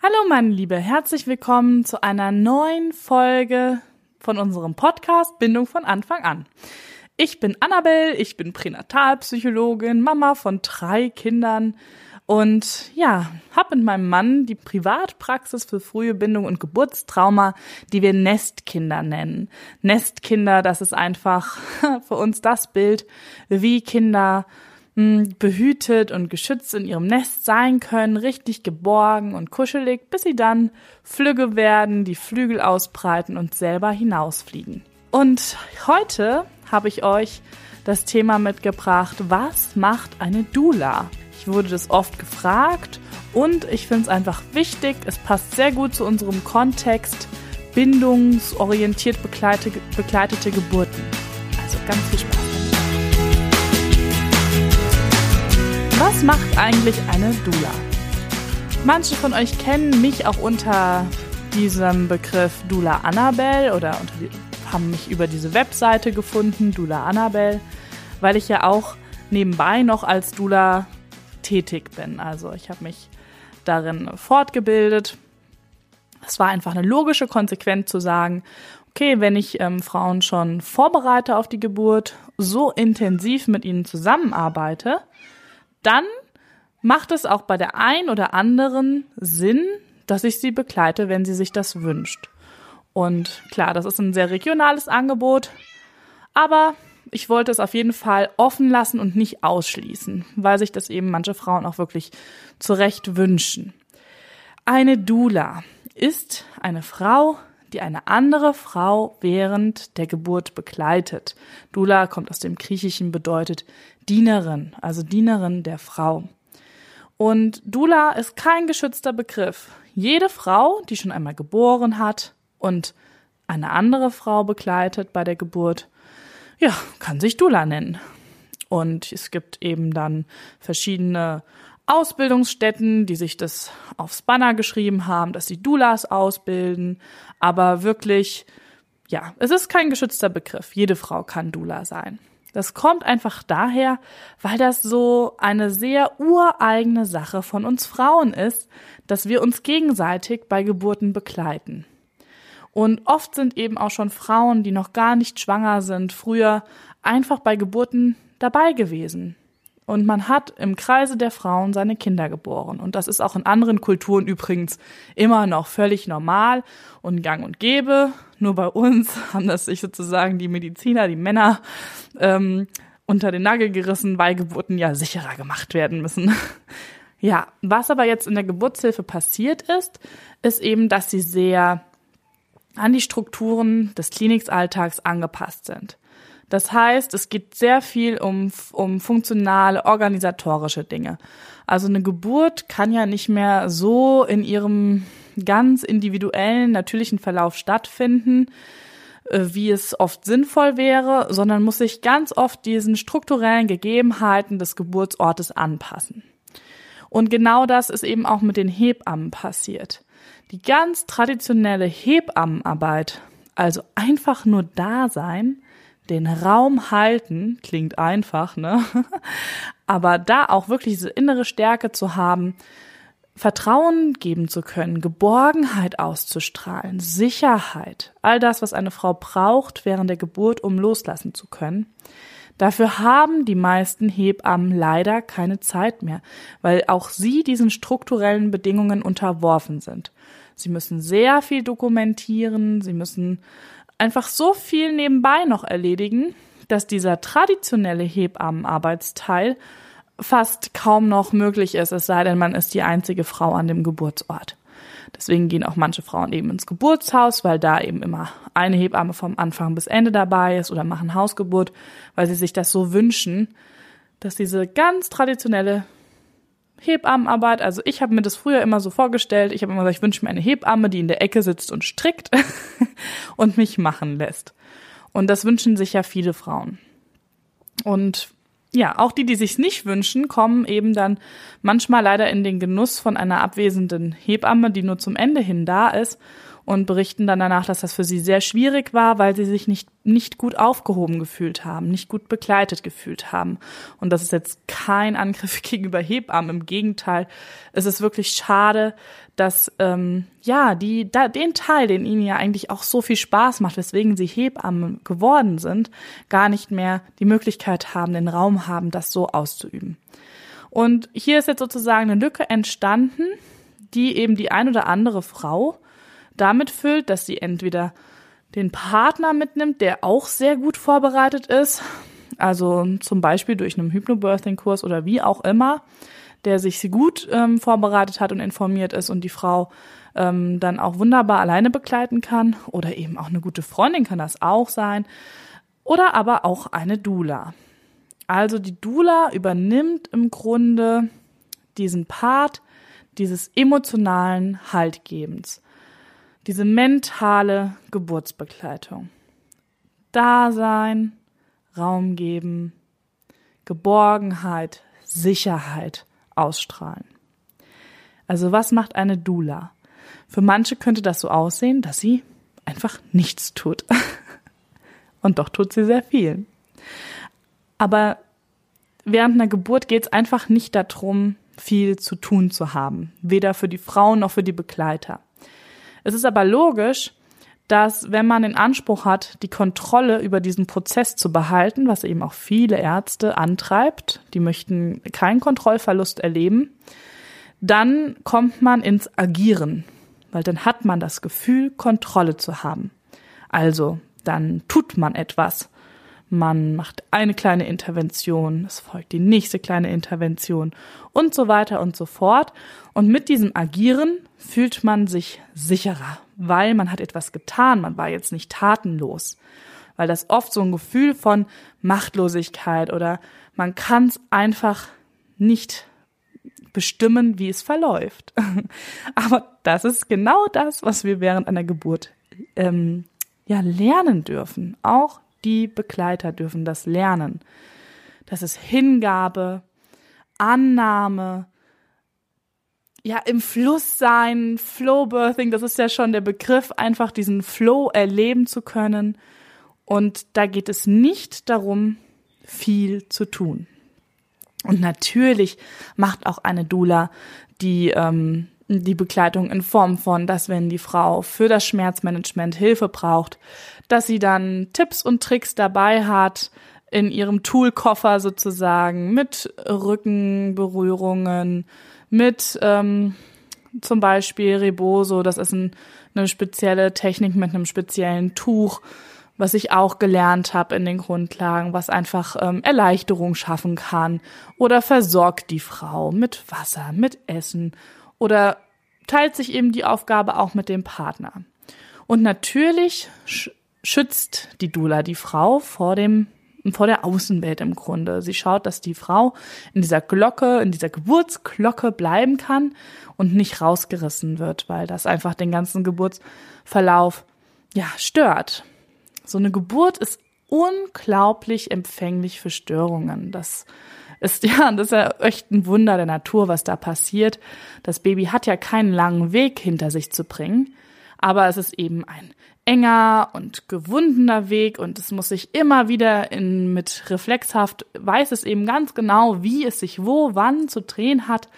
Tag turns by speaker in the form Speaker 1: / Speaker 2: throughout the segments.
Speaker 1: Hallo meine Liebe, herzlich willkommen zu einer neuen Folge von unserem Podcast Bindung von Anfang an. Ich bin Annabelle, ich bin Pränatalpsychologin, Mama von drei Kindern und ja, habe mit meinem Mann die Privatpraxis für frühe Bindung und Geburtstrauma, die wir Nestkinder nennen. Nestkinder, das ist einfach für uns das Bild, wie Kinder behütet und geschützt in ihrem Nest sein können, richtig geborgen und kuschelig, bis sie dann flügge werden, die Flügel ausbreiten und selber hinausfliegen. Und heute habe ich euch das Thema mitgebracht, was macht eine Dula? Ich wurde das oft gefragt und ich finde es einfach wichtig, es passt sehr gut zu unserem Kontext bindungsorientiert begleitete, begleitete Geburten. Also ganz viel Spaß. Was macht eigentlich eine Dula? Manche von euch kennen mich auch unter diesem Begriff Dula Annabelle oder die, haben mich über diese Webseite gefunden, Dula Annabelle, weil ich ja auch nebenbei noch als Dula tätig bin. Also ich habe mich darin fortgebildet. Es war einfach eine logische Konsequenz zu sagen, okay, wenn ich ähm, Frauen schon vorbereite auf die Geburt, so intensiv mit ihnen zusammenarbeite, dann macht es auch bei der ein oder anderen Sinn, dass ich sie begleite, wenn sie sich das wünscht. Und klar, das ist ein sehr regionales Angebot, aber ich wollte es auf jeden Fall offen lassen und nicht ausschließen, weil sich das eben manche Frauen auch wirklich zu Recht wünschen. Eine Dula ist eine Frau, die eine andere Frau während der Geburt begleitet. Dula kommt aus dem Griechischen, bedeutet Dienerin, also Dienerin der Frau. Und Dula ist kein geschützter Begriff. Jede Frau, die schon einmal geboren hat und eine andere Frau begleitet bei der Geburt, ja, kann sich Dula nennen. Und es gibt eben dann verschiedene Ausbildungsstätten, die sich das aufs Banner geschrieben haben, dass sie Dulas ausbilden. Aber wirklich, ja, es ist kein geschützter Begriff. Jede Frau kann Dula sein. Das kommt einfach daher, weil das so eine sehr ureigene Sache von uns Frauen ist, dass wir uns gegenseitig bei Geburten begleiten. Und oft sind eben auch schon Frauen, die noch gar nicht schwanger sind, früher einfach bei Geburten dabei gewesen. Und man hat im Kreise der Frauen seine Kinder geboren. Und das ist auch in anderen Kulturen übrigens immer noch völlig normal und gang und gäbe. Nur bei uns haben das sich sozusagen die Mediziner, die Männer ähm, unter den Nagel gerissen, weil Geburten ja sicherer gemacht werden müssen. ja, was aber jetzt in der Geburtshilfe passiert ist, ist eben, dass sie sehr an die Strukturen des Klinikalltags angepasst sind. Das heißt, es geht sehr viel um, um funktionale, organisatorische Dinge. Also eine Geburt kann ja nicht mehr so in ihrem ganz individuellen, natürlichen Verlauf stattfinden, äh, wie es oft sinnvoll wäre, sondern muss sich ganz oft diesen strukturellen Gegebenheiten des Geburtsortes anpassen. Und genau das ist eben auch mit den Hebammen passiert. Die ganz traditionelle Hebammenarbeit, also einfach nur da sein, den Raum halten, klingt einfach, ne? Aber da auch wirklich diese innere Stärke zu haben, Vertrauen geben zu können, Geborgenheit auszustrahlen, Sicherheit, all das, was eine Frau braucht während der Geburt, um loslassen zu können. Dafür haben die meisten Hebammen leider keine Zeit mehr, weil auch sie diesen strukturellen Bedingungen unterworfen sind. Sie müssen sehr viel dokumentieren, sie müssen einfach so viel nebenbei noch erledigen, dass dieser traditionelle Hebammenarbeitsteil fast kaum noch möglich ist, es sei denn, man ist die einzige Frau an dem Geburtsort. Deswegen gehen auch manche Frauen eben ins Geburtshaus, weil da eben immer eine Hebamme vom Anfang bis Ende dabei ist oder machen Hausgeburt, weil sie sich das so wünschen, dass diese ganz traditionelle Hebammenarbeit. Also ich habe mir das früher immer so vorgestellt. Ich habe immer gesagt, ich wünsche mir eine Hebamme, die in der Ecke sitzt und strickt und mich machen lässt. Und das wünschen sich ja viele Frauen. Und ja, auch die, die sich's nicht wünschen, kommen eben dann manchmal leider in den Genuss von einer abwesenden Hebamme, die nur zum Ende hin da ist und berichten dann danach, dass das für sie sehr schwierig war, weil sie sich nicht, nicht gut aufgehoben gefühlt haben, nicht gut begleitet gefühlt haben. Und das ist jetzt kein Angriff gegenüber Hebammen, im Gegenteil. Es ist wirklich schade, dass ähm, ja die da, den Teil, den ihnen ja eigentlich auch so viel Spaß macht, weswegen sie Hebammen geworden sind, gar nicht mehr die Möglichkeit haben, den Raum haben, das so auszuüben. Und hier ist jetzt sozusagen eine Lücke entstanden, die eben die ein oder andere Frau damit füllt, dass sie entweder den Partner mitnimmt, der auch sehr gut vorbereitet ist, also zum Beispiel durch einen Hypnobirthing-Kurs oder wie auch immer, der sich gut ähm, vorbereitet hat und informiert ist und die Frau ähm, dann auch wunderbar alleine begleiten kann oder eben auch eine gute Freundin kann das auch sein oder aber auch eine Dula. Also die Dula übernimmt im Grunde diesen Part dieses emotionalen Haltgebens diese mentale Geburtsbegleitung. Dasein, Raum geben, Geborgenheit, Sicherheit ausstrahlen. Also was macht eine Dula? Für manche könnte das so aussehen, dass sie einfach nichts tut. Und doch tut sie sehr viel. Aber während einer Geburt geht es einfach nicht darum, viel zu tun zu haben. Weder für die Frauen noch für die Begleiter. Es ist aber logisch, dass wenn man den Anspruch hat, die Kontrolle über diesen Prozess zu behalten, was eben auch viele Ärzte antreibt, die möchten keinen Kontrollverlust erleben, dann kommt man ins Agieren, weil dann hat man das Gefühl, Kontrolle zu haben. Also, dann tut man etwas. Man macht eine kleine Intervention, es folgt die nächste kleine Intervention und so weiter und so fort. Und mit diesem Agieren fühlt man sich sicherer, weil man hat etwas getan, man war jetzt nicht tatenlos. Weil das oft so ein Gefühl von Machtlosigkeit oder man kann es einfach nicht bestimmen, wie es verläuft. Aber das ist genau das, was wir während einer Geburt ähm, ja lernen dürfen. Auch die Begleiter dürfen das lernen. Das ist Hingabe, Annahme, ja, im Fluss sein, Flow-Birthing, das ist ja schon der Begriff, einfach diesen Flow erleben zu können. Und da geht es nicht darum, viel zu tun. Und natürlich macht auch eine Dula die, ähm, die Begleitung in Form von, dass wenn die Frau für das Schmerzmanagement Hilfe braucht, dass sie dann Tipps und Tricks dabei hat, in ihrem Toolkoffer sozusagen mit Rückenberührungen, mit ähm, zum Beispiel Reboso, das ist ein, eine spezielle Technik mit einem speziellen Tuch, was ich auch gelernt habe in den Grundlagen, was einfach ähm, Erleichterung schaffen kann. Oder versorgt die Frau mit Wasser, mit Essen. Oder teilt sich eben die Aufgabe auch mit dem Partner. Und natürlich schützt die Dula die Frau vor dem vor der Außenwelt im Grunde. Sie schaut, dass die Frau in dieser Glocke, in dieser Geburtsglocke bleiben kann und nicht rausgerissen wird, weil das einfach den ganzen Geburtsverlauf ja stört. So eine Geburt ist unglaublich empfänglich für Störungen. Das ist ja, das ist ja echt ein Wunder der Natur, was da passiert. Das Baby hat ja keinen langen Weg hinter sich zu bringen, aber es ist eben ein enger und gewundener Weg und es muss sich immer wieder in, mit reflexhaft, weiß es eben ganz genau, wie es sich wo, wann zu drehen hat.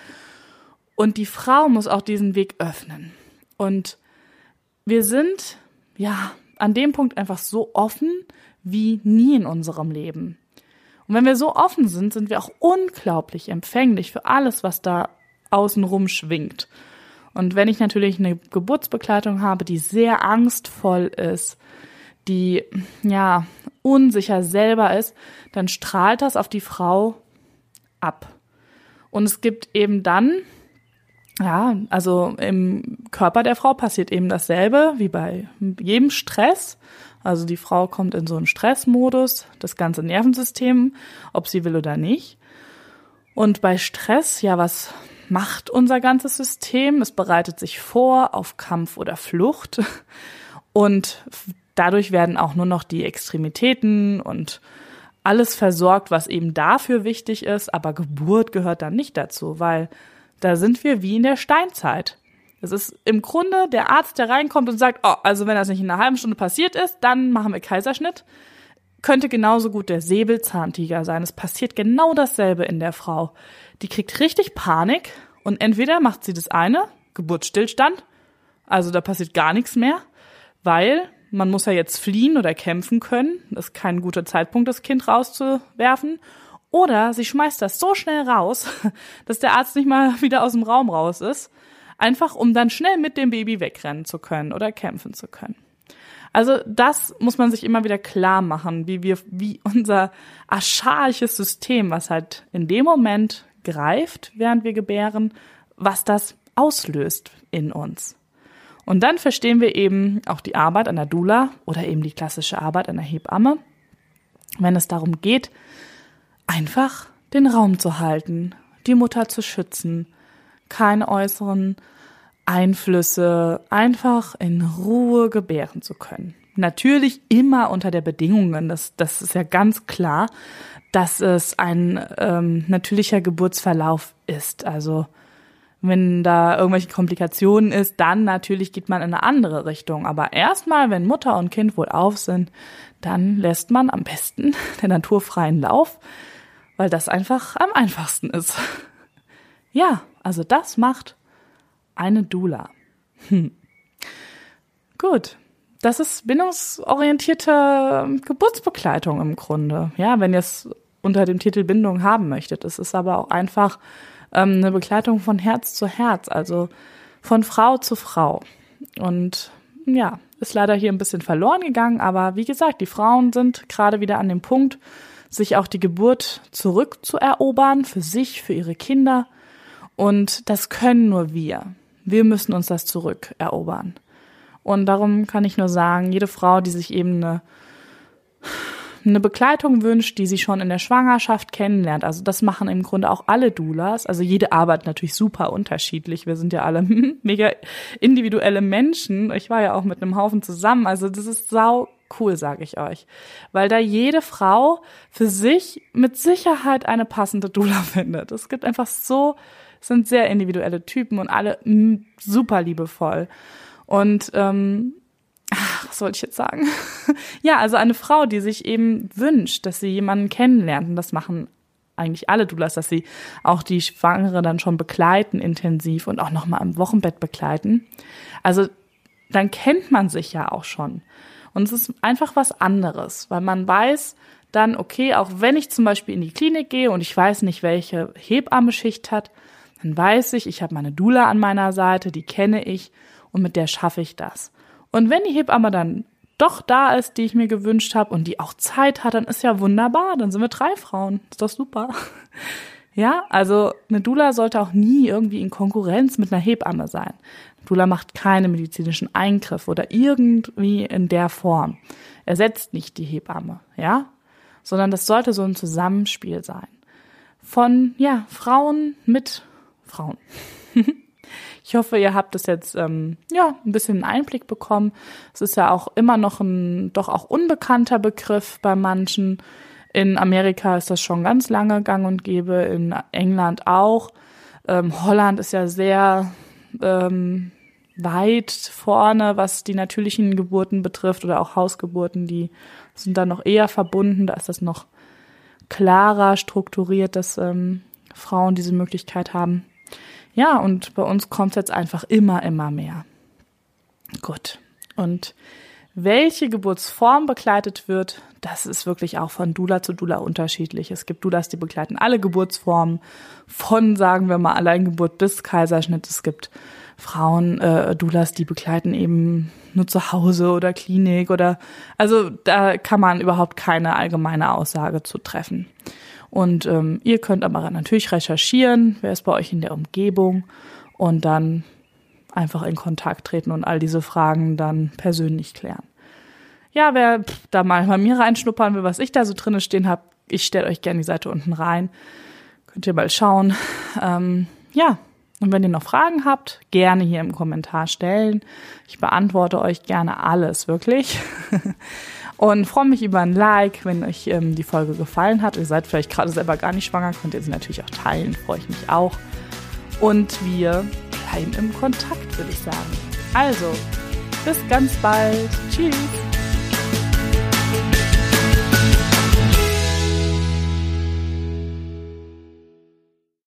Speaker 1: Und die Frau muss auch diesen Weg öffnen. Und wir sind, ja, an dem Punkt einfach so offen wie nie in unserem Leben. Und wenn wir so offen sind, sind wir auch unglaublich empfänglich für alles, was da außenrum schwingt. Und wenn ich natürlich eine Geburtsbegleitung habe, die sehr angstvoll ist, die ja unsicher selber ist, dann strahlt das auf die Frau ab. Und es gibt eben dann, ja, also im Körper der Frau passiert eben dasselbe wie bei jedem Stress. Also die Frau kommt in so einen Stressmodus, das ganze Nervensystem, ob sie will oder nicht. Und bei Stress, ja, was macht unser ganzes System. Es bereitet sich vor auf Kampf oder Flucht. Und dadurch werden auch nur noch die Extremitäten und alles versorgt, was eben dafür wichtig ist. Aber Geburt gehört dann nicht dazu, weil da sind wir wie in der Steinzeit. Das ist im Grunde der Arzt, der reinkommt und sagt, oh, also wenn das nicht in einer halben Stunde passiert ist, dann machen wir Kaiserschnitt. Könnte genauso gut der Säbelzahntiger sein. Es passiert genau dasselbe in der Frau. Die kriegt richtig Panik und entweder macht sie das eine, Geburtsstillstand, also da passiert gar nichts mehr, weil man muss ja jetzt fliehen oder kämpfen können. Das ist kein guter Zeitpunkt, das Kind rauszuwerfen. Oder sie schmeißt das so schnell raus, dass der Arzt nicht mal wieder aus dem Raum raus ist. Einfach um dann schnell mit dem Baby wegrennen zu können oder kämpfen zu können. Also das muss man sich immer wieder klar machen, wie wir, wie unser archaisches System, was halt in dem Moment greift, während wir gebären, was das auslöst in uns. Und dann verstehen wir eben auch die Arbeit einer Dula oder eben die klassische Arbeit einer Hebamme, wenn es darum geht, einfach den Raum zu halten, die Mutter zu schützen, keine äußeren Einflüsse, einfach in Ruhe gebären zu können. Natürlich immer unter der Bedingungen, das, das ist ja ganz klar, dass es ein ähm, natürlicher Geburtsverlauf ist. Also wenn da irgendwelche Komplikationen ist, dann natürlich geht man in eine andere Richtung. Aber erstmal, wenn Mutter und Kind wohl auf sind, dann lässt man am besten den naturfreien Lauf, weil das einfach am einfachsten ist. Ja, also das macht eine Dula. Hm. Gut. Das ist bindungsorientierte Geburtsbegleitung im Grunde. Ja, wenn ihr es unter dem Titel Bindung haben möchtet. Es ist aber auch einfach ähm, eine Begleitung von Herz zu Herz, also von Frau zu Frau. Und ja, ist leider hier ein bisschen verloren gegangen, aber wie gesagt, die Frauen sind gerade wieder an dem Punkt, sich auch die Geburt zurückzuerobern für sich, für ihre Kinder. Und das können nur wir. Wir müssen uns das zurückerobern. Und darum kann ich nur sagen, jede Frau, die sich eben eine eine Begleitung wünscht, die sie schon in der Schwangerschaft kennenlernt. Also das machen im Grunde auch alle Doulas. Also jede Arbeit natürlich super unterschiedlich. Wir sind ja alle mega individuelle Menschen. Ich war ja auch mit einem Haufen zusammen. Also das ist sau cool, sage ich euch. Weil da jede Frau für sich mit Sicherheit eine passende Dula findet. Es gibt einfach so, sind sehr individuelle Typen und alle super liebevoll. Und ähm, ach, was wollte ich jetzt sagen? ja, also eine Frau, die sich eben wünscht, dass sie jemanden kennenlernt, und das machen eigentlich alle Doulas, dass sie auch die Schwangere dann schon begleiten intensiv und auch nochmal im Wochenbett begleiten. Also dann kennt man sich ja auch schon. Und es ist einfach was anderes, weil man weiß dann, okay, auch wenn ich zum Beispiel in die Klinik gehe und ich weiß nicht, welche Hebammeschicht hat, dann weiß ich, ich habe meine Dula an meiner Seite, die kenne ich und mit der schaffe ich das. Und wenn die Hebamme dann doch da ist, die ich mir gewünscht habe und die auch Zeit hat, dann ist ja wunderbar, dann sind wir drei Frauen. Ist doch super. Ja, also eine Dula sollte auch nie irgendwie in Konkurrenz mit einer Hebamme sein. Eine Dula macht keine medizinischen Eingriffe oder irgendwie in der Form. Ersetzt nicht die Hebamme, ja? Sondern das sollte so ein Zusammenspiel sein. Von, ja, Frauen mit Frauen. Ich hoffe, ihr habt es jetzt ähm, ja ein bisschen Einblick bekommen. Es ist ja auch immer noch ein doch auch unbekannter Begriff bei manchen. In Amerika ist das schon ganz lange gang und gäbe, in England auch. Ähm, Holland ist ja sehr ähm, weit vorne, was die natürlichen Geburten betrifft oder auch Hausgeburten, die sind da noch eher verbunden. Da ist das noch klarer strukturiert, dass ähm, Frauen diese Möglichkeit haben. Ja, und bei uns kommt es jetzt einfach immer, immer mehr. Gut. Und welche Geburtsform begleitet wird, das ist wirklich auch von Dula zu Dula unterschiedlich. Es gibt Dulas, die begleiten alle Geburtsformen, von, sagen wir mal, Alleingeburt bis Kaiserschnitt. Es gibt Frauen, äh, Dulas, die begleiten eben nur zu Hause oder Klinik oder, also da kann man überhaupt keine allgemeine Aussage zu treffen. Und ähm, ihr könnt aber natürlich recherchieren, wer ist bei euch in der Umgebung und dann einfach in Kontakt treten und all diese Fragen dann persönlich klären. Ja, wer da mal bei mir reinschnuppern will, was ich da so drinne stehen habe, ich stelle euch gerne die Seite unten rein. Könnt ihr mal schauen. Ähm, ja, und wenn ihr noch Fragen habt, gerne hier im Kommentar stellen. Ich beantworte euch gerne alles, wirklich. Und freue mich über ein Like, wenn euch ähm, die Folge gefallen hat. Ihr seid vielleicht gerade selber gar nicht schwanger, könnt ihr sie natürlich auch teilen, freue ich mich auch. Und wir weiterhin im Kontakt, würde ich sagen. Also, bis ganz bald. Tschüss.